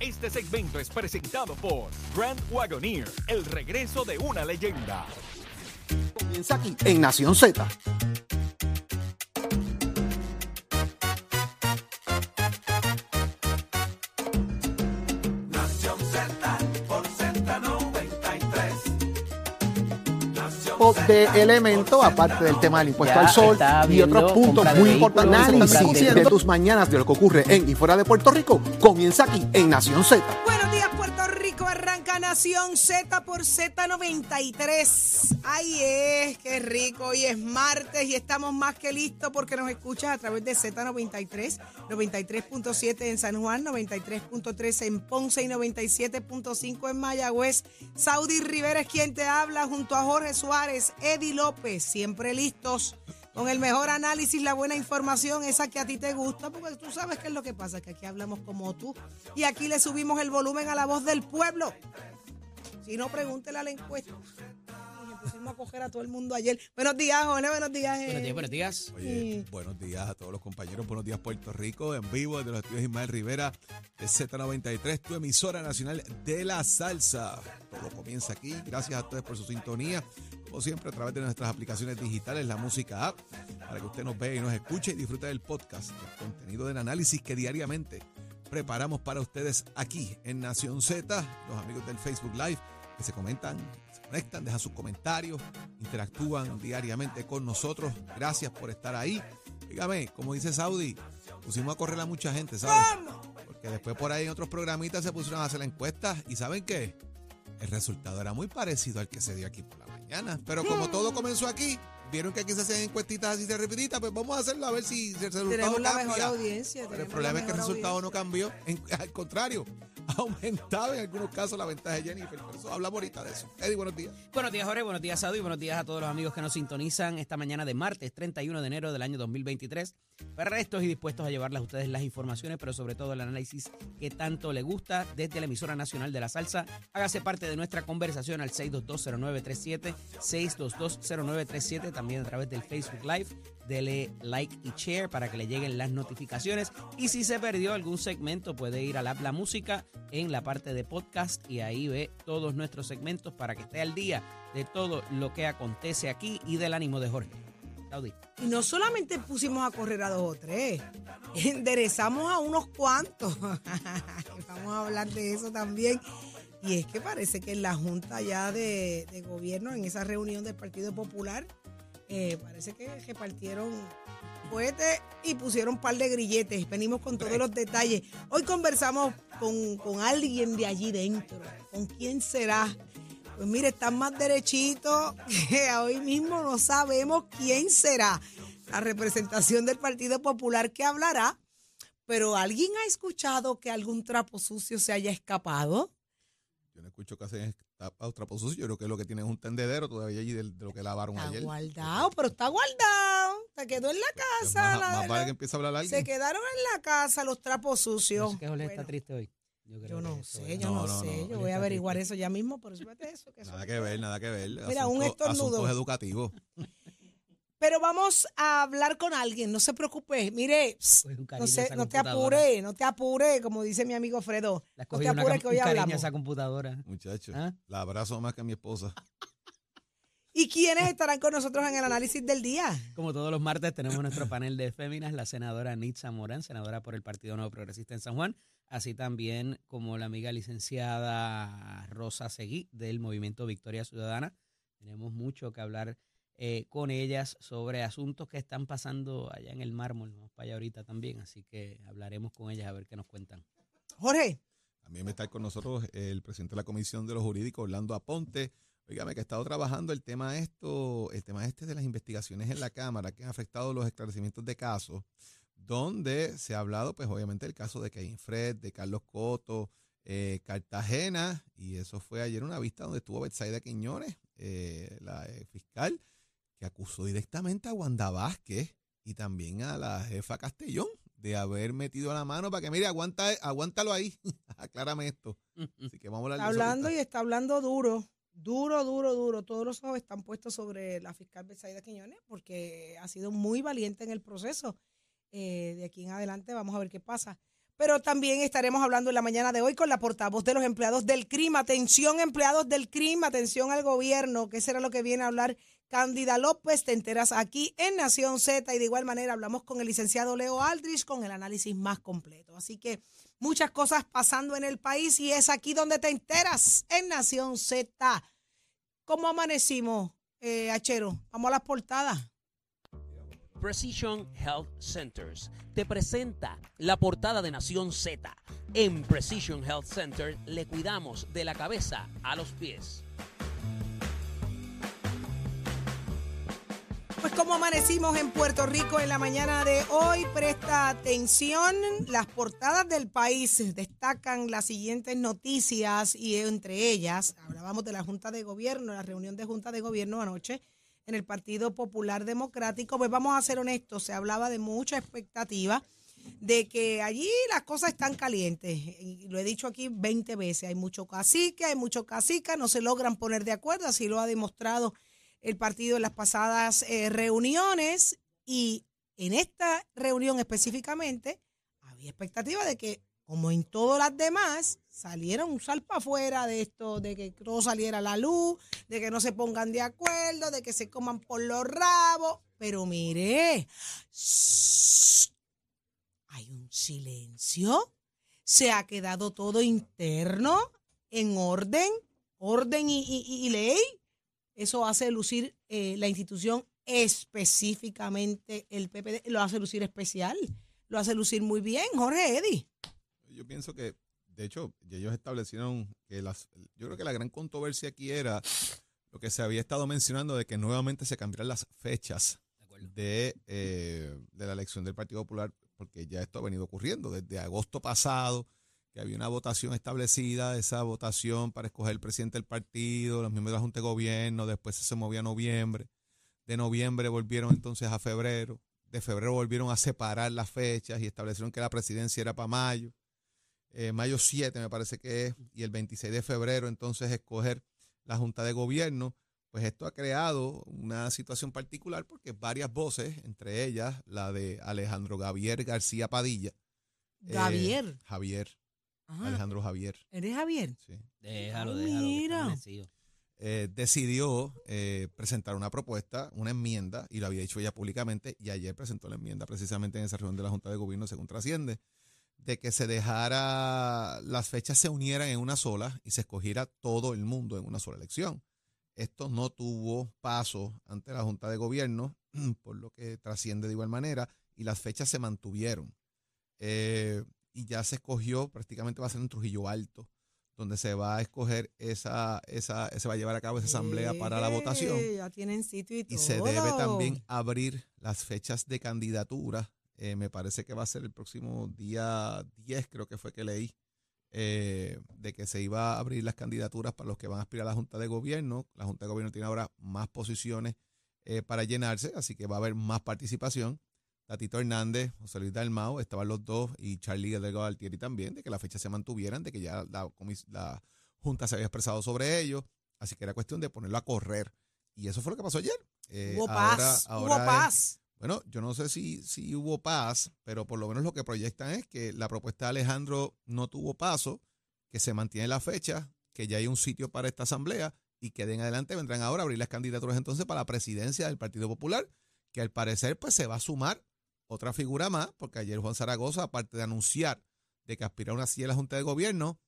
Este segmento es presentado por Grand Wagoneer, el regreso de una leyenda. Comienza aquí en Nación Z. de elemento, aparte del tema del impuesto Ya al sol y otros puntos muy importantes de- de tus mañanas de lo que ocurre en y fuera de Puerto Rico, comienza aquí en Nación Z. Buenos días, Puerto Rico. Arranca Nación Z por Z93. Ay, es, qué rico. Hoy es martes y estamos más que listos porque nos escuchas a través de Z93, 93.7 en San Juan, 93.3 en Ponce y 97.5 en Mayagüez. Saudi Rivera es quien te habla junto a Jorge Suárez, Eddie López, siempre listos. Con el mejor análisis, la buena información, esa que a ti te gusta, porque tú sabes qué es lo que pasa, que aquí hablamos como tú y aquí le subimos el volumen a la voz del pueblo. Si no, pregúntele a la encuesta. Pusimos a coger a todo el mundo ayer. Buenos días, Jorge, buenos días. Buenos eh. días, buenos días. Oye, buenos días a todos los compañeros, buenos días Puerto Rico, en vivo desde los estudios Ismael Rivera de Z93, tu emisora nacional de la salsa. Todo comienza aquí, gracias a ustedes por su sintonía, como siempre a través de nuestras aplicaciones digitales, la música app, para que usted nos vea y nos escuche y disfrute del podcast, el contenido del análisis que diariamente preparamos para ustedes aquí en Nación Z, los amigos del Facebook Live que se comentan, se conectan, dejan sus comentarios, interactúan diariamente con nosotros. Gracias por estar ahí. Dígame, como dice Saudi, pusimos a correr a mucha gente, ¿sabes? Porque después por ahí en otros programitas se pusieron a hacer la encuesta y ¿saben qué? El resultado era muy parecido al que se dio aquí por la mañana. Pero como todo comenzó aquí, vieron que aquí se hacen encuestitas así de rapiditas, pues vamos a hacerlo a ver si el resultado Tenemos la cambia. mejor audiencia. Pero el problema es que el resultado no cambió. En- al contrario, aumentado en algunos casos la ventaja de Jennifer. Por eso hablamos ahorita de eso. Eddie, buenos días. Buenos días, Jorge. Buenos días, Sadu. Y buenos días a todos los amigos que nos sintonizan esta mañana de martes 31 de enero del año 2023. Prestos y dispuestos a llevarles a ustedes las informaciones, pero sobre todo el análisis que tanto le gusta desde la emisora nacional de la salsa. Hágase parte de nuestra conversación al 6220937, 6220937, también a través del Facebook Live. Dele like y share para que le lleguen las notificaciones. Y si se perdió algún segmento, puede ir a la, la música en la parte de podcast y ahí ve todos nuestros segmentos para que esté al día de todo lo que acontece aquí y del ánimo de Jorge. Saudi. Y no solamente pusimos a correr a dos o tres, enderezamos a unos cuantos. Vamos a hablar de eso también. Y es que parece que en la Junta ya de Gobierno, en esa reunión del Partido Popular, eh, parece que repartieron cohetes y pusieron un par de grilletes. Venimos con todos los detalles. Hoy conversamos con, con alguien de allí dentro. ¿Con quién será? Pues mire, están más derechitos que hoy mismo no sabemos quién será. La representación del Partido Popular que hablará, pero ¿alguien ha escuchado que algún trapo sucio se haya escapado? Yo no escucho que hacen trapo sucio. Yo creo que lo que tienen es un tendedero todavía allí de, de lo que lavaron Está ayer. guardado, pero está guardado. Se quedó en la Pues casa. Más, la- más vale la- que empiece a hablar alguien. se quedaron en la casa los trapos sucios. Yo sé que Jorge está Bueno, triste hoy. creo yo que no sé, yo no, No, no, sé. no, yo voy a está averiguar triste. eso ya mismo, pero súbete eso. que Nada que ver, nada que ver. Mira, un estornudo. Asuntos educativos. Pero vamos a hablar con alguien, no se preocupe. Mire, no, sé, te apure, no te apure, como dice mi amigo Fredo. No te cam- que hoy hablamos. esa computadora. Muchachos, ¿Ah? la abrazo más que a mi esposa. ¿Y quiénes estarán con nosotros en el análisis del día? Como todos los martes tenemos nuestro panel de féminas, la senadora Nitza Morán, senadora por el Partido Nuevo Progresista en San Juan, así también como la amiga licenciada Rosa Seguí del Movimiento Victoria Ciudadana. Tenemos mucho que hablar eh, con ellas sobre asuntos que están pasando allá en el mármol, vamos para allá ahorita también, así que hablaremos con ellas a ver qué nos cuentan. Jorge, También me está con nosotros el presidente de la Comisión de los Jurídicos, Orlando Aponte. Óigame, que ha estado trabajando el tema esto, el tema este de las investigaciones en la Cámara que han afectado los esclarecimientos de casos, donde se ha hablado, pues obviamente, del caso de Kevin Fred, de Carlos Coto, eh, Cartagena, y eso fue ayer una vista donde estuvo Betsaida Quiñones, eh, la eh, fiscal, que acusó directamente a Wanda Vázquez y también a la jefa Castellón de haber metido la mano para que, mire, aguanta, aguántalo ahí, aclárame esto. Así que vamos a hablar está hablando y está hablando duro, duro, duro, duro. Todos los ojos están puestos sobre la fiscal Betsaida Quiñones porque ha sido muy valiente en el proceso. Eh, de aquí en adelante vamos a ver qué pasa. pero también estaremos hablando en la mañana de hoy con la portavoz de los empleados del CRIM. Atención, empleados del CRIM, atención al gobierno, que será lo que viene a hablar Cándida López. Te enteras aquí en Nación Z y de igual manera hablamos con el licenciado Leo Aldrich con el análisis más completo. Así que muchas cosas pasando en el país y es aquí donde te enteras en Nación Z. ¿Cómo amanecimos, eh, Achero? Vamos a las portadas. Precision Health Centers te presenta la portada de Nación Z. En Precision Health Center le cuidamos de la cabeza a los pies. Pues como amanecimos en Puerto Rico en la mañana de hoy, presta atención, las portadas del país destacan las siguientes noticias y entre ellas hablábamos de la Junta de Gobierno, la reunión de Junta de Gobierno anoche en el Partido Popular Democrático. Pues vamos a ser honestos, se hablaba de mucha expectativa de que allí las cosas están calientes. Y lo he dicho aquí 20 veces, hay mucho cacique, hay mucho cacica, no se logran poner de acuerdo, así lo ha demostrado el partido en las pasadas eh, reuniones y en esta reunión específicamente había expectativa de que, como en todas las demás, salieron un salpa afuera de esto, de que todo saliera a la luz, de que no se pongan de acuerdo, de que se coman por los rabos. Pero mire, hay un silencio, se ha quedado todo interno, en orden, orden y ley. Eso hace lucir eh, la institución específicamente el PPD, lo hace lucir especial, lo hace lucir muy bien, Jorge Eddy. Yo pienso que, de hecho, ya ellos establecieron que las. Yo creo que la gran controversia aquí era lo que se había estado mencionando de que nuevamente se cambiaran las fechas de, eh, de la elección del Partido Popular, porque ya esto ha venido ocurriendo desde agosto pasado, que había una votación establecida, esa votación para escoger el presidente del partido, los miembros de la Junta de Gobierno, después se movía a noviembre, de noviembre volvieron entonces a febrero, de febrero volvieron a separar las fechas y establecieron que la presidencia era para mayo eh, mayo 7 me parece que es, y el 26 de febrero entonces escoger la Junta de Gobierno, pues esto ha creado una situación particular porque varias voces, entre ellas la de Alejandro Javier García Padilla. eh, Javier. Ajá. Alejandro Javier, ¿Eres Javier? sí. Déjalo, Ah, déjalo. mira. Eh, decidió eh, presentar una propuesta, una enmienda, y lo había dicho ella públicamente, y ayer presentó la enmienda precisamente en esa reunión de la Junta de Gobierno, según trasciende, de que se dejara, las fechas se unieran en una sola y se escogiera todo el mundo en una sola elección. Esto no tuvo paso ante la Junta de Gobierno, por lo que trasciende de igual manera, y las fechas se mantuvieron. Eh, y ya se escogió, prácticamente va a ser en Trujillo Alto, donde se va a escoger esa, esa, se va a llevar a cabo esa asamblea para la votación. Ya tienen sitio y todo. Y se debe también abrir las fechas de candidatura. Eh, me parece que va a ser el próximo día 10, creo que fue que leí, eh, de que se iba a abrir las candidaturas para los que van a aspirar a la Junta de Gobierno. La Junta de Gobierno tiene ahora más posiciones eh, para llenarse, así que va a haber más participación. Tatito Hernández, José Luis Dalmao, estaban los dos, y Charlie Delgado Altieri también, de que las fechas se mantuvieran, de que ya la, la Junta se había expresado sobre ello, así que era cuestión de ponerlo a correr. Y eso fue lo que pasó ayer. Eh, Hubo ahora- paz, ahora hubo es- paz. bueno, yo no sé si, si hubo paz, pero por lo menos lo que proyectan es que la propuesta de Alejandro no tuvo paso, que se mantiene la fecha, que ya hay un sitio para esta asamblea y que de en adelante vendrán ahora a abrir las candidaturas entonces para la presidencia del Partido Popular, que al parecer pues se va a sumar otra figura más, porque ayer Juan Zaragoza, aparte de anunciar de que aspira a una silla de la Junta de Gobierno,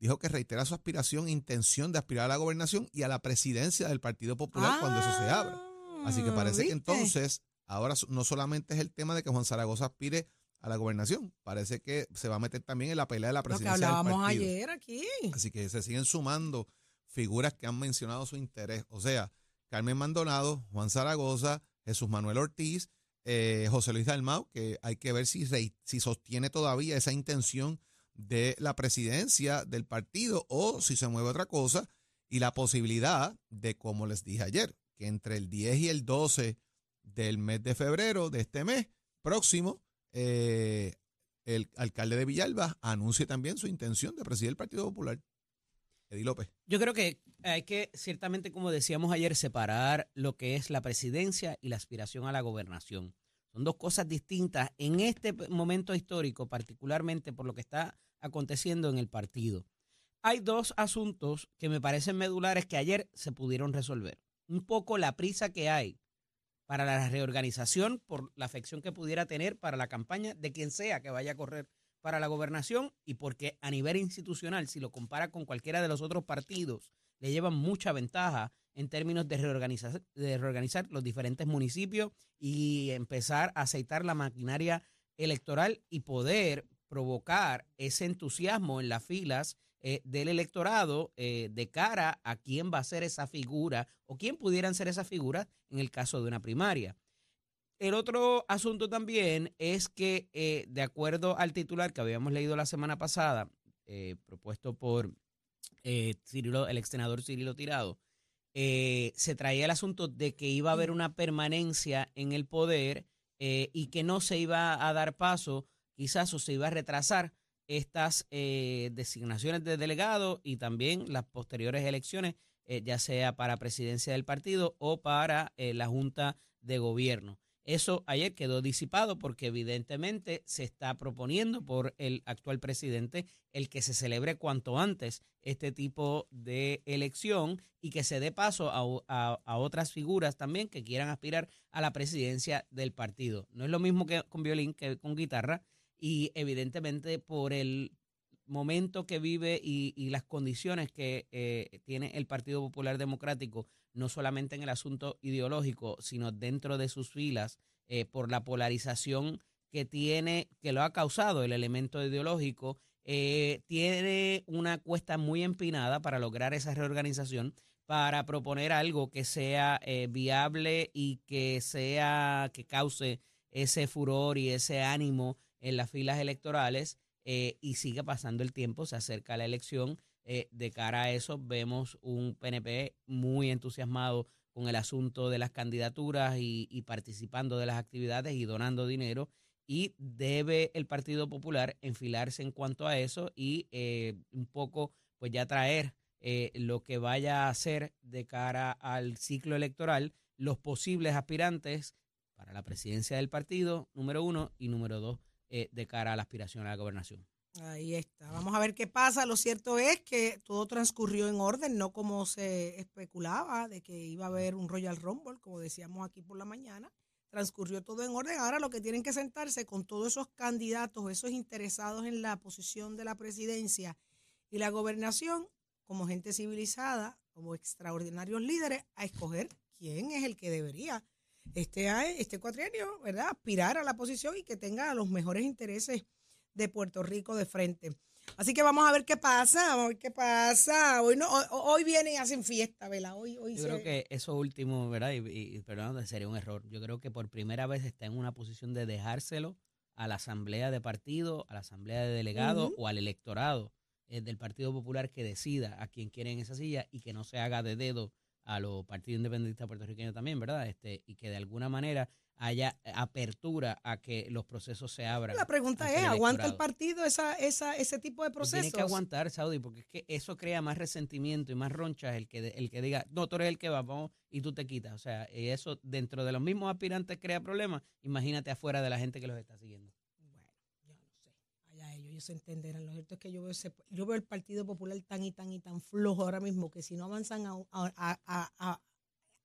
dijo que reitera su aspiración, intención de aspirar a la gobernación y a la presidencia del Partido Popular cuando eso se abra. Así que parece que Ah, entonces ahora no solamente es el tema de que Juan Zaragoza aspire a la gobernación, parece que se va a meter también en la pelea de la Lo que presidencia del partido. ayer aquí. Así que se siguen sumando figuras que han mencionado su interés. O sea, Carmen Maldonado, Juan Zaragoza, Jesús Manuel Ortiz, eh, José Luis Dalmau, que hay que ver si, si sostiene todavía esa intención de la presidencia del partido o si se mueve otra cosa. Y la posibilidad de, como les dije ayer, que entre el 10 y el 12 del mes de febrero de este mes próximo, eh, el alcalde de Villalba anuncie también su intención de presidir el Partido Popular. Eddie López. Yo creo que hay que, ciertamente, como decíamos ayer, separar lo que es la presidencia y la aspiración a la gobernación. Son dos cosas distintas en este momento histórico, particularmente por lo que está aconteciendo en el partido. Hay dos asuntos que me parecen medulares que ayer se pudieron resolver. Un poco la prisa que hay para la reorganización por la afección que pudiera tener para la campaña de quien sea que vaya a correr para la gobernación y porque a nivel institucional, si lo compara con cualquiera de los otros partidos, le llevan mucha ventaja en términos de reorganizar, de reorganizar los diferentes municipios y empezar a aceitar la maquinaria electoral y poder provocar ese entusiasmo en las filas eh, del electorado eh, de cara a quién va a ser esa figura o quién pudieran ser esas figuras en el caso de una primaria. El otro asunto también es que, eh, de acuerdo al titular que habíamos leído la semana pasada, eh, propuesto por eh, Cirilo, el ex senador Cirilo Tirado, eh, se traía el asunto de que iba a haber una permanencia en el poder eh, y que no se iba a dar paso, quizás o se iba a retrasar estas designaciones de delegados y también las posteriores elecciones, ya sea para presidencia del partido o para la Junta de Gobierno. Eso ayer quedó disipado porque evidentemente se está proponiendo por el actual presidente el que se celebre cuanto antes este tipo de elección y que se dé paso a, a- a otras figuras también que quieran aspirar a la presidencia del partido. No es lo mismo que con violín que con guitarra y evidentemente por el momento que vive y, las condiciones que eh, tiene el Partido Popular Democrático, no solamente en el asunto ideológico, sino dentro de sus filas, eh, por la polarización que tiene, que lo ha causado el elemento ideológico, eh, tiene una cuesta muy empinada para lograr esa reorganización, para proponer algo que sea viable y que sea, que cause ese furor y ese ánimo en las filas electorales eh, y sigue pasando el tiempo, se acerca la elección. eh, de cara a eso, vemos un PNP muy entusiasmado con el asunto de las candidaturas y, participando de las actividades y donando dinero. Y debe el Partido Popular enfilarse en cuanto a eso y eh, un poco, pues ya traer lo que vaya a hacer de cara al ciclo electoral, los posibles aspirantes para la presidencia del partido, número uno, y número dos, eh, de cara a la aspiración a la gobernación. Ahí está. Vamos a ver qué pasa. Lo cierto es que todo transcurrió en orden, no como se especulaba de que iba a haber un Royal Rumble, como decíamos aquí por la mañana. Transcurrió todo en orden. Ahora lo que tienen que sentarse con todos esos candidatos, esos interesados en la posición de la presidencia y la gobernación, como gente civilizada, como extraordinarios líderes, a escoger quién es el que debería este, este cuatrienio, ¿verdad? Aspirar a la posición y que tenga los mejores intereses de Puerto Rico de frente. Así que vamos a ver qué pasa, vamos a ver qué pasa. Hoy no, hoy, hoy vienen y hacen fiesta, ¿verdad? Hoy, hoy Yo se- creo que eso último, ¿verdad? Y, y- perdón, sería un error. Yo creo que por primera vez está en una posición de dejárselo a la asamblea de partido, a la asamblea de delegados o al electorado eh, del Partido Popular que decida a quién quiere en esa silla y que no se haga de dedo a los partidos independentistas puertorriqueños también, ¿verdad? Este, y que de alguna manera haya apertura a que los procesos se abran. La pregunta es, el ¿aguanta el partido esa, esa, ese tipo de Pues Tiene procesos? que aguantar, Saudi, porque es que eso crea más resentimiento y más ronchas el que, el que diga, no, tú eres el que va, vamos, y tú te quitas. O sea, y eso dentro de los mismos aspirantes crea problemas. Imagínate afuera de la gente que los está siguiendo. Bueno, yo no sé. Allá ellos, se entenderán. Lo cierto es que yo veo, ese- yo veo el Partido Popular tan y tan y tan flojo ahora mismo que si no avanzan a, a- a- a-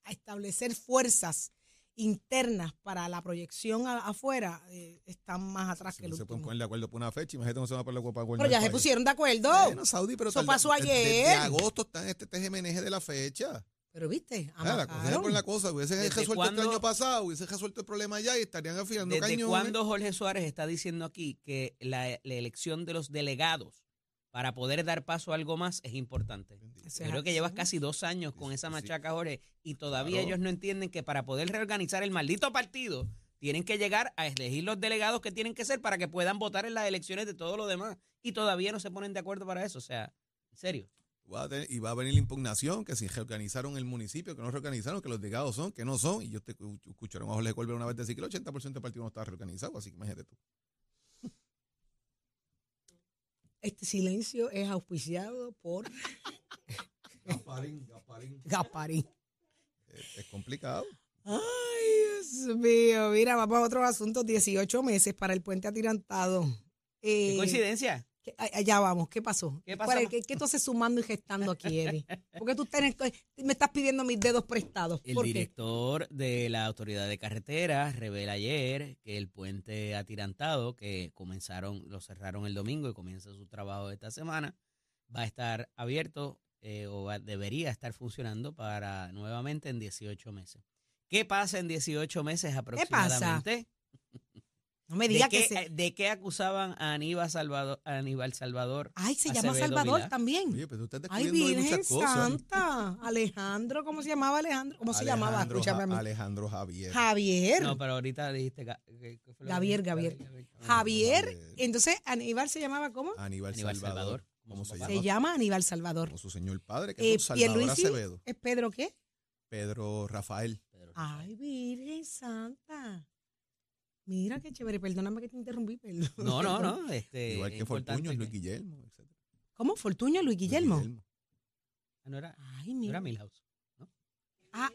a establecer fuerzas internas para la proyección afuera, eh, están más atrás que el no se pueden último. poner de acuerdo por una fecha, imagínate no se van a poner de acuerdo para Pero ya se pusieron de acuerdo. Bueno, Saudi, pero Eso tarda- pasó de- Desde ayer. agosto están este TGMNG de la fecha. Pero viste, la cosa es amacaron. por la cosa. Hubiesen ¿Desde resuelto cuándo- el año pasado, hubiesen resuelto el problema ya y estarían afilando ¿Desde cañones. cuándo Jorge Suárez está diciendo aquí que la, la elección de los delegados para poder dar paso a algo más es importante? Yo creo que llevas casi dos años con esa machaca, Jorge, y todavía Claro. ellos no entienden que para poder reorganizar el maldito partido tienen que llegar a elegir los delegados que tienen que ser para que puedan votar en las elecciones de todo lo demás. Y todavía no se ponen de acuerdo para eso. O sea, en serio. Va a tener- y va a venir la impugnación, que si reorganizaron el municipio, que no reorganizaron, que los delegados son, que no son. Y yo te escu- escucharon a Jorge Colbert una vez decir que el 80% del partido no está reorganizado, así que imagínate tú. Este silencio es auspiciado por Gasparín, Gasparín. Gasparín. Es, es complicado. Ay, Dios mío. Mira, vamos a otro asunto. 18 meses para el puente atirantado. ¿Qué Eh, coincidencia? Allá vamos, ¿qué pasó? ¿Qué ¿Cuál pasó? ¿Qué, qué tú haces sumando y gestando aquí, Eddie? Porque tú tenés- me estás pidiendo mis dedos prestados. El ¿Por qué? director de la Autoridad de Carreteras revela ayer que el puente atirantado, que comenzaron, lo cerraron el domingo y comienza su trabajo esta semana, va a estar abierto eh, o va- debería estar funcionando para nuevamente en 18 meses. ¿Qué pasa en 18 meses pasa? No me ¿De digas qué, que se... eh, ¿De qué acusaban a Aníbal Salvador? a Aníbal Salvador? Ay, se llama Acevedo Salvador también. Oye, pero Ay, Virgen muchas cosas. Santa. Alejandro, ¿cómo se llamaba Alejandro? ¿Cómo se llamaba? Alejandro Escúchame a mí. Ja- Alejandro Javier. Javier. No, pero ahorita dijiste... Ga- ¿qué- qué fue lo que Gavier, dijiste? Gavier. Ah, Javier. Javier. Entonces, Aníbal se llamaba ¿cómo? Aníbal, Aníbal Salvador. Salvador, ¿Cómo se llama? Se llama Aníbal Salvador. Como su señor padre, que Eh, es don Salvador Pierluisi Acevedo. ¿Es Pedro qué? Pedro Rafael. Pedro Ay, Virgen Santa. Mira qué chévere. Perdóname que te interrumpí. perdón. No, no, no. Este, Igual que Fortuño, Luis Guillermo, etc. ¿Cómo? ¿Fortuño Luis Guillermo? Ah, No era, Ay, no era mira. Milhouse. Ah,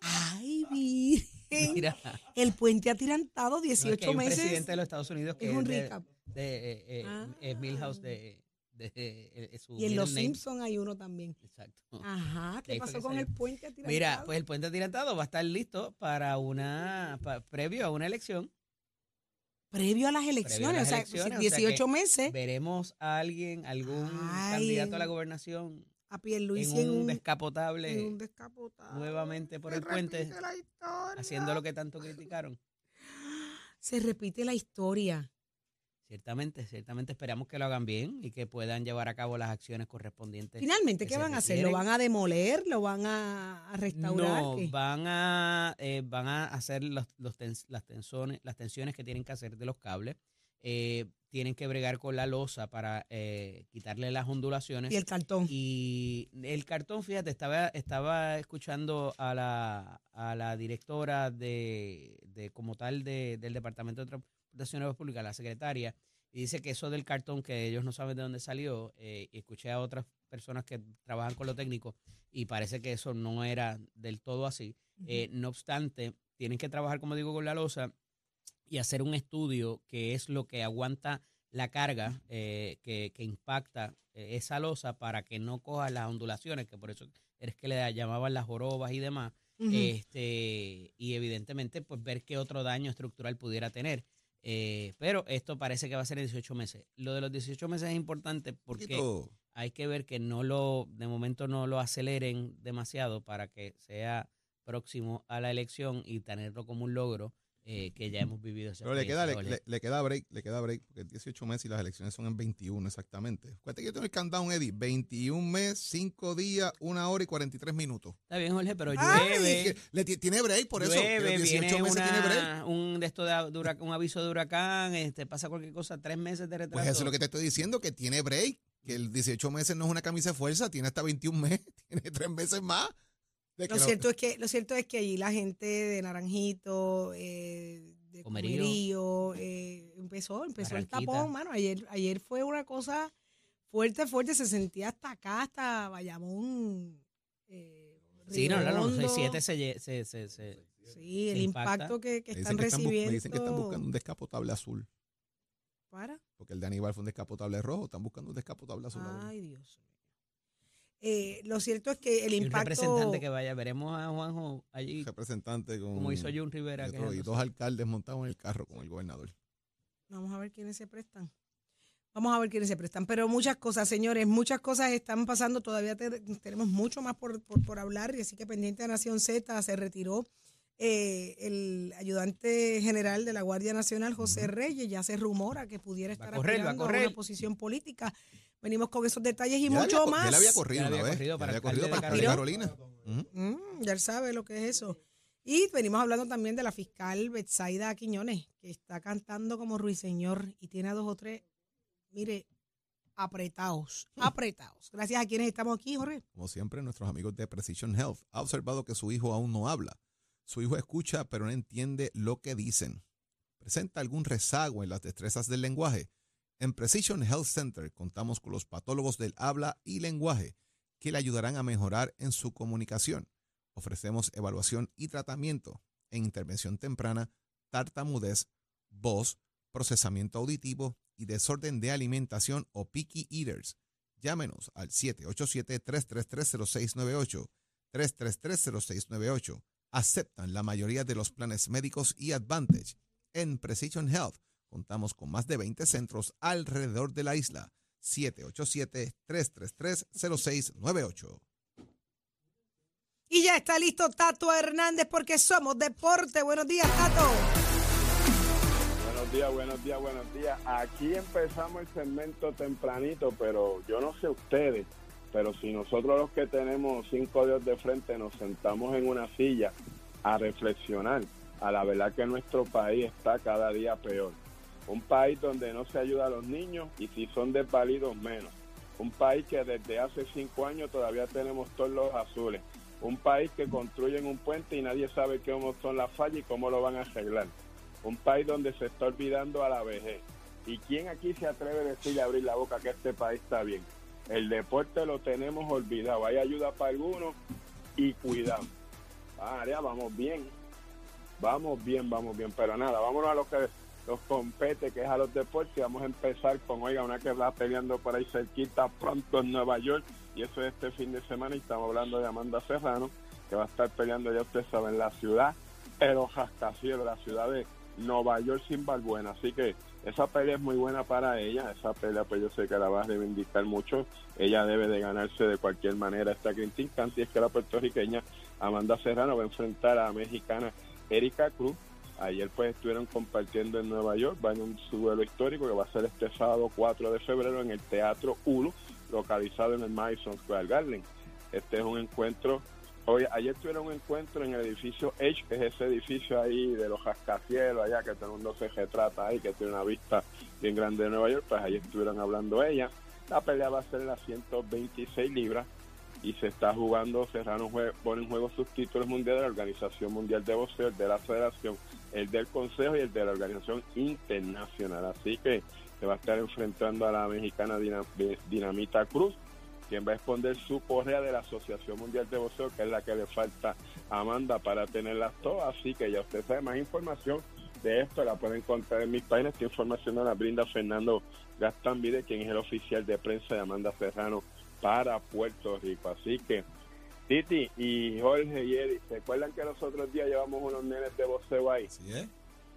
ay, Virgen. Mira, El puente atirantado, no, es que 18 hay un meses. presidente de los Estados Unidos que es es, un de, recap. de, eh, eh, Ah. es Milhouse de, de, eh, eh, su Y en Los. Simpsons hay uno también. Exacto. Ajá, ¿qué pasó con salió. el puente atirantado? Mira, pues el puente atirantado va a estar listo para una, previo a una elección. Previo a las elecciones, las o sea, elecciones, o sea 18 que meses, Veremos a alguien, algún Ay. candidato a la gobernación a Pierluisi en en un descapotable en un descapotable. nuevamente por el puente, repite la historia. haciendo lo que tanto criticaron. Se repite la historia. Ciertamente, ciertamente esperamos que lo hagan bien y que puedan llevar a cabo las acciones correspondientes. Finalmente, ¿qué van a hacer? ¿Lo van a demoler? ¿Lo van a, restaurar? No, ¿Qué? van a, eh, van a hacer los, los tens- las, tensiones, las tensiones que tienen que hacer de los cables. Eh, tienen que bregar con la losa para eh, quitarle las ondulaciones. Y el cartón. Y el cartón, fíjate, estaba, estaba escuchando a la, a la directora de, de como tal de- del Departamento de Transportación Pública, la secretaria, y dice que eso del cartón, que ellos no saben de dónde salió, eh, y escuché a otras personas que trabajan con lo técnico, y parece que eso no era del todo así. Eh, no obstante, tienen que trabajar, como digo, con la losa y hacer un estudio que es lo que aguanta la carga eh, que, que impacta esa losa para que no coja las ondulaciones, que por eso es que le llamaban las jorobas y demás. Este Y evidentemente, pues ver qué otro daño estructural pudiera tener. Eh, pero esto parece que va a ser en 18 meses. Lo de los 18 meses es importante porque poquito- hay que ver que no lo, de momento no lo aceleren demasiado para que sea próximo a la elección y tenerlo como un logro eh, que ya hemos vivido. esa Pero le queda, le, le- le queda break, le queda break, porque es 18 meses y las elecciones son en 21 exactamente. Cuéntate que yo tengo el countdown, Eddie. 21 meses, 5 días, 1 hora y 43 minutos. Está bien, Jorge, pero llueve. Le ti- tiene break, por eso. llueve, los 18 viene meses tiene break. una, un, de esto de, de hurac- un aviso de huracán, este, pasa cualquier cosa, tres meses de retraso. Pues eso es lo que te estoy diciendo, que tiene break. Que el 18 meses no es una camisa de fuerza, tiene hasta 21 meses, tiene 3 meses más. De que Lo lo- cierto, es que, lo cierto es que allí la gente de Naranjito, eh, de Comerío. Comerío, eh, empezó, empezó el tapón, mano. Ayer, ayer fue una cosa fuerte, fuerte, se sentía hasta acá, hasta Bayamón. Eh, Sí, no, no, no. 6-7 se, se, se, se- Sí, el impacta. impacto que, que están recibiendo. me dicen que están buscando un descapotable azul. ¿Para? Porque el de Aníbal fue un descapotable rojo, están buscando un descapotable azul. ahora. Ay, Dios mío. Eh, lo cierto es que el y impacto. representante que vaya. Veremos a Juanjo allí, representante con como hizo Jun Rivera. y, otro- y quejándose. dos alcaldes montados en el carro con el gobernador. Vamos a ver quiénes se prestan. Vamos a ver quiénes se prestan. Pero muchas cosas, señores, muchas cosas están pasando. Todavía te- tenemos mucho más por, por, por hablar. Y así que pendiente de Nación Z se retiró eh, el ayudante general de la Guardia Nacional, José Reyes. Ya se rumora que pudiera Va a estar correr, a una posición política. Venimos con esos detalles y Ya mucho había más. Le había corrido Ya una había vez. corrido ya para había corrido de Carolina. Mm, ya él sabe lo que es eso. Y venimos hablando también de la fiscal Betsaida Quiñones, que está cantando como ruiseñor y tiene a dos o tres, mire, apretados, apretados. Gracias a quienes estamos aquí, Jorge. Como siempre, nuestros amigos de Precision Health ha observado que su hijo aún no habla. Su hijo escucha, pero no entiende lo que dicen. ¿Presenta algún rezago en las destrezas del lenguaje? En Precision Health Center contamos con los patólogos del habla y lenguaje que le ayudarán a mejorar en su comunicación. Ofrecemos evaluación y tratamiento. en intervención temprana, tartamudez, voz, procesamiento auditivo y desorden de alimentación o picky eaters. Llámenos al 787-333-0698. 333-0698. Aceptan la mayoría de los planes médicos y Advantage. En Precision Health contamos con más de 20 centros alrededor de la isla. 787-333-0698. Y ya está listo Tato Hernández porque somos deporte. Buenos días, Tato. Buenos días, buenos días, buenos días. Aquí empezamos el segmento tempranito, pero yo no sé ustedes, pero si nosotros los que tenemos cinco días de frente nos sentamos en una silla a reflexionar, a la verdad que nuestro país está cada día peor. Un país donde no se ayuda a los niños y si son desvalidos menos. Un país que desde hace cinco años todavía tenemos todos los azules. Un país que construyen un puente y nadie sabe cómo son las fallas y cómo lo van a arreglar. Un país donde se está olvidando a la vejez. ¿Y quién aquí se atreve a decirle abrir la boca que este país está bien? El deporte lo tenemos olvidado. Hay ayuda para algunos y cuidado. Ah, ya vamos bien. Vamos bien, vamos bien. Pero nada, vámonos a lo que nos compete, que es a los deportes. Vamos a empezar con, oiga, una que va peleando por ahí cerquita pronto en Nueva York. Y eso es este fin de semana. Y estamos hablando de Amanda Serrano, que va a estar peleando, ya ustedes saben, la ciudad, pero Jascacielos, la ciudad de Nueva York sin Balbuena. Así que esa pelea es muy buena para ella. Esa pelea, pues yo sé que la va a reivindicar mucho. Ella debe de ganarse de cualquier manera esta Quintín Canti. Es que la puertorriqueña Amanda Serrano va a enfrentar a la mexicana Erika Cruz. Ayer pues estuvieron compartiendo en Nueva York, va en un duelo histórico que va a ser este sábado 4 de febrero en el Teatro Hulu, localizado en el Madison Square Garden. Este es un encuentro, hoy ayer tuvieron un encuentro en el edificio H, que es ese edificio ahí de los rascacielos allá, que todo el mundo se retrata ahí, que tiene una vista bien grande de Nueva York, pues ayer estuvieron hablando ella. La pelea va a ser en las 126 libras y se está jugando, Serrano pone en juego sus títulos mundiales de la Organización Mundial de Boxeo, el de la Federación, el del Consejo y el de la Organización Internacional. Así que se va a estar enfrentando a la mexicana Dinamita Cruz, quien va a exponer su correa de la Asociación Mundial de Boxeo, que es la que le falta a Amanda para tenerlas todas. Así que ya usted sabe más información de esto, la pueden encontrar en mis páginas. Esta información la brinda Fernando Gastambide, quien es el oficial de prensa de Amanda Serrano para Puerto Rico. Así que, Titi y Jorge y Eddie, ¿se acuerdan que los otros días llevamos unos nenes de boxeo ahí? Es.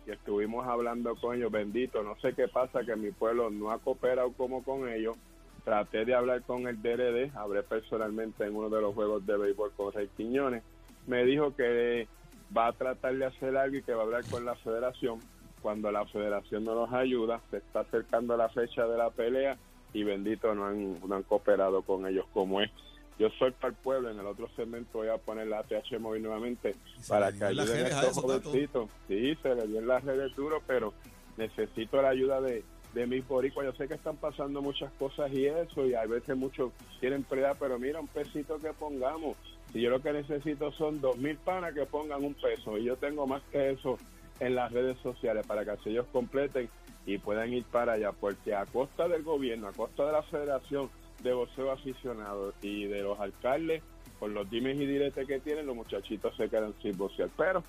Y estuvimos hablando con ellos, bendito, no sé qué pasa, que mi pueblo no ha cooperado como con ellos. Traté de hablar con el DRD, hablé personalmente en uno de los juegos de béisbol con Rey Quiñones. Me dijo que va a tratar de hacer algo y que va a hablar con la federación. Cuando la federación no nos ayuda, se está acercando la fecha de la pelea y bendito no han, no han cooperado con ellos como es. Yo soy para el pueblo, en el otro segmento voy a poner la ATH móvil nuevamente para que ayuden a estos jovencitos. Sí, se le dio en las redes duro, pero necesito la ayuda de, de mis boricuas. Yo sé que están pasando muchas cosas y eso, y a veces muchos quieren prediar, pero mira, un pesito que pongamos. Si yo lo que necesito son dos mil panas que pongan un peso, y yo tengo más que eso en las redes sociales para que así ellos completen y puedan ir para allá, porque a costa del gobierno, a costa de la Federación de Boxeo Aficionados y de los alcaldes, por los dimes y diretes que tienen, los muchachitos se quedan sin boxear. Pero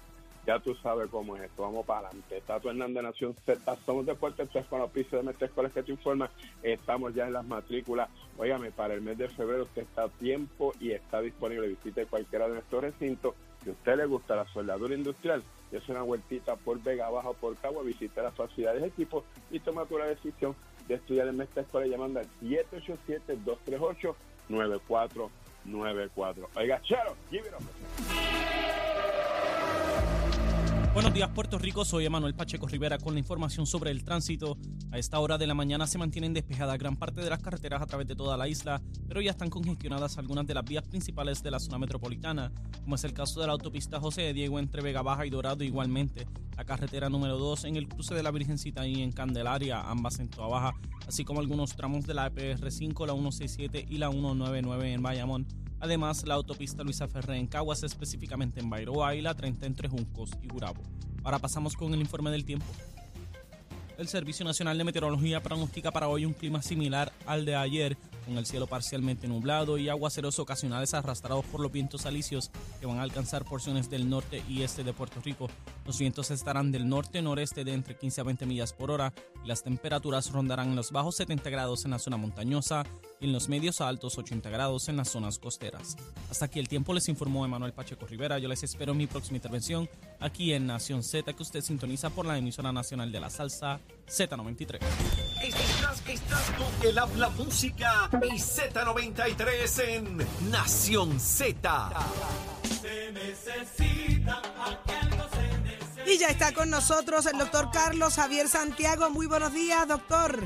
ya tú sabes cómo es esto, vamos para adelante. Tato Hernández Nación Z, somos Deportes 3 con los pisos de Mestre Escuelas que te informa. Estamos ya en las matrículas. Óigame, para el mes de febrero usted está a tiempo y está disponible. Visite cualquiera de nuestros recintos. Si a usted le gusta la soldadura industrial, es una vueltita por Vega Abajo, por Cabo, visite las facilidades de equipo y toma tu la decisión de estudiar en Mestre Escuela llamando al 787-238-9494. Oiga, Chero, give. Buenos días Puerto Rico, soy Emanuel Pacheco Rivera con la información sobre el tránsito. A esta hora de la mañana se mantienen despejadas gran parte de las carreteras a través de toda la isla, pero ya están congestionadas algunas de las vías principales de la zona metropolitana, como es el caso de la autopista José de Diego entre Vega Baja y Dorado igualmente, la carretera número 2 en el cruce de la Virgencita y en Candelaria, ambas en Toa Baja, así como algunos tramos de la EPR5, la 167 y la 199 en Bayamón. Además, la autopista Luisa Ferré en Caguas, específicamente en Bairoa, y la 30 entre Juncos y Gurabo. Ahora pasamos con el informe del tiempo. El Servicio Nacional de Meteorología pronostica para hoy un clima similar al de ayer, con el cielo parcialmente nublado y aguaceros ocasionales arrastrados por los vientos alisios que van a alcanzar porciones del norte y este de Puerto Rico. Los vientos estarán del norte-noreste de entre 15 a 20 millas por hora y las temperaturas rondarán los bajos 70 grados en la zona montañosa y en los medios a altos 80 grados en las zonas costeras. Hasta aquí el tiempo les informó Emanuel Pacheco Rivera. Yo les espero mi próxima intervención aquí en Nación Z que usted sintoniza por la emisora nacional de la salsa Z93. Estás, estás con el habla música y Z93 en Nación Z. Y ya está con nosotros el doctor Carlos Javier Santiago. Muy buenos días, doctor.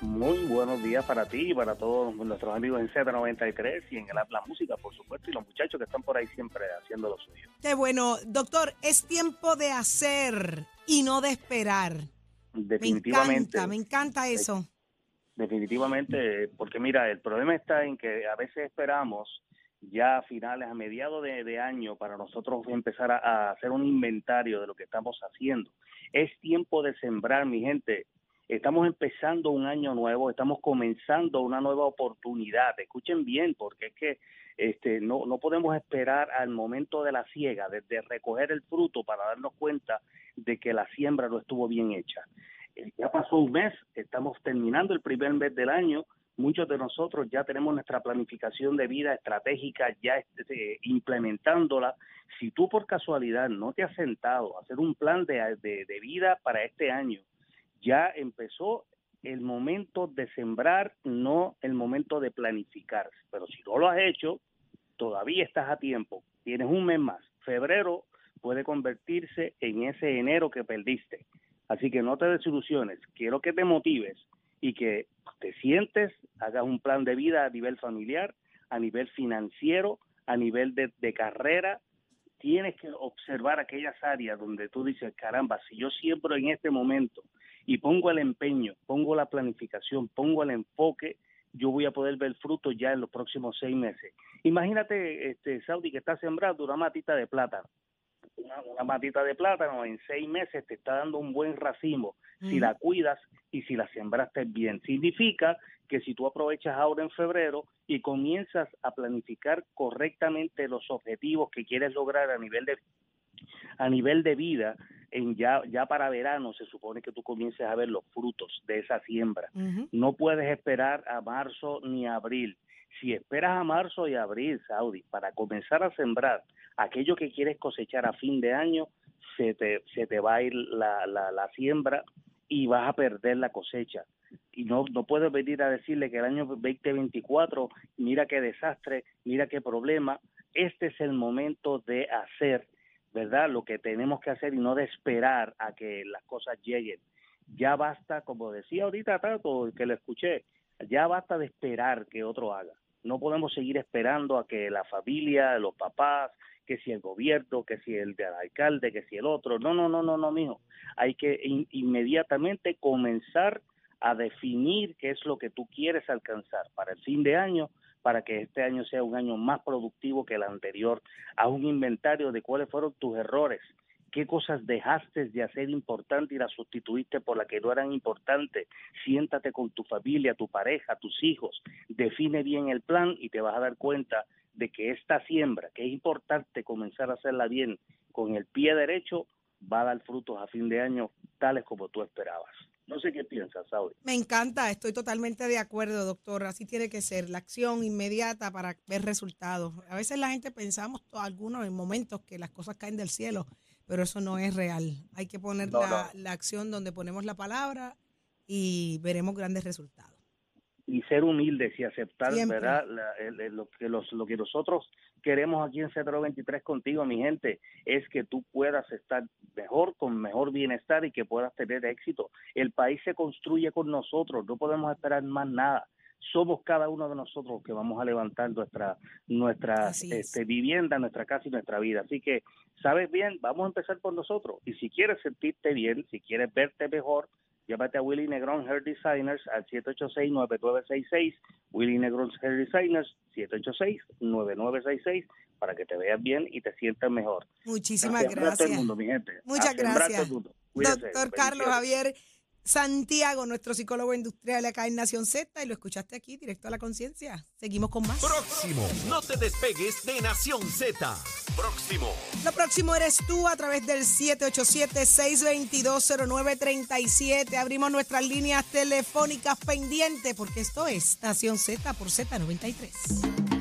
Muy buenos días para ti y para todos nuestros amigos en Z93 y en el Habla Música, por supuesto, y los muchachos que están por ahí siempre haciendo lo suyo. Qué bueno, doctor, es tiempo de hacer y no de esperar. Definitivamente. Me encanta, me encanta eso. Definitivamente, porque mira, el problema está en que a veces esperamos ya a finales, a mediados de, de año, para nosotros empezar a, a hacer un inventario de lo que estamos haciendo. Es tiempo de sembrar, mi gente. Estamos empezando un año nuevo, estamos comenzando una nueva oportunidad. Escuchen bien, porque es que este, no, no podemos esperar al momento de la siega, de, de recoger el fruto para darnos cuenta de que la siembra no estuvo bien hecha. Eh, Ya pasó un mes, estamos terminando el primer mes del año, muchos de nosotros ya tenemos nuestra planificación de vida estratégica ya este, implementándola. Si tú por casualidad no te has sentado a hacer un plan de, de, de vida para este año, ya empezó el momento de sembrar, no el momento de planificar. Pero si no lo has hecho, todavía estás a tiempo. Tienes un mes más. Febrero puede convertirse en ese enero que perdiste. Así que no te desilusiones. Quiero que te motives y que te sientes, hagas un plan de vida a nivel familiar, a nivel financiero, a nivel de, carrera. Tienes que observar aquellas áreas donde tú dices, caramba, si yo siembro en este momento y pongo el empeño, pongo la planificación, pongo el enfoque, yo voy a poder ver fruto ya en los próximos seis meses. Imagínate, este Saudi, que está sembrando una matita de plátano. Una, una matita de plátano en seis meses te está dando un buen racimo si la cuidas y si la sembraste bien. Significa que si tú aprovechas ahora en febrero y comienzas a planificar correctamente los objetivos que quieres lograr a nivel de a nivel de vida, en ya, ya para verano se supone que tú comiences a ver los frutos de esa siembra. No puedes esperar a marzo ni a abril. Si esperas a marzo y abril, Saudi, para comenzar a sembrar aquello que quieres cosechar a fin de año, se te, se te va a ir la, la, la siembra y vas a perder la cosecha. Y no, no puedes venir a decirle que el año 2024, mira qué desastre, mira qué problema. Este es el momento de hacer, ¿verdad? Lo que tenemos que hacer y no de esperar a que las cosas lleguen. Ya basta, como decía ahorita Tato, que lo escuché, ya basta de esperar que otro haga. No podemos seguir esperando a que la familia, los papás, que si el gobierno, que si el del alcalde, que si el otro. No, no, no, no, no, mijo. Hay que in- inmediatamente comenzar a definir qué es lo que tú quieres alcanzar para el fin de año, para que este año sea un año más productivo que el anterior. Haz un inventario de cuáles fueron tus errores, qué cosas dejaste de hacer importante y las sustituiste por las que no eran importantes. Siéntate con tu familia, tu pareja, tus hijos, define bien el plan y te vas a dar cuenta de que esta siembra, que es importante comenzar a hacerla bien con el pie derecho, va a dar frutos a fin de año tales como tú esperabas. No sé qué piensas, Saudi. Me encanta, estoy totalmente de acuerdo, doctor. Así tiene que ser, la acción inmediata para ver resultados. A veces la gente pensamos, algunos en momentos, que las cosas caen del cielo, pero eso no es real. Hay que poner No, la, la acción donde ponemos la palabra y veremos grandes resultados. y ser humildes y aceptar Siempre. verdad La- el- el- lo que los lo que nosotros queremos aquí en C323 contigo mi gente es que tú puedas estar mejor con mejor bienestar y que puedas tener éxito. El país se construye con nosotros no podemos esperar más nada. Somos cada uno de nosotros que vamos a levantar nuestra nuestra es. este, vivienda nuestra casa y nuestra vida. Así que sabes bien vamos a empezar por nosotros. Y si quieres sentirte bien si quieres verte mejor Llámate a Willy Negrón Hair Designers al 786-9966. Willy Negrón Hair Designers 786-9966 para que te veas bien y te sientas mejor. Muchísimas A sembrar todo el gracias. mundo, mi gente. Muchas A todo gracias. Doctor Carlos. Javier Santiago, nuestro psicólogo industrial acá en Nación Z, y lo escuchaste aquí, directo a la conciencia. Seguimos con más. Próximo. No te despegues de Nación Z. Próximo. Lo próximo eres tú a través del 787-622-0937. Abrimos nuestras líneas telefónicas pendientes porque esto es Nación Z por Z93.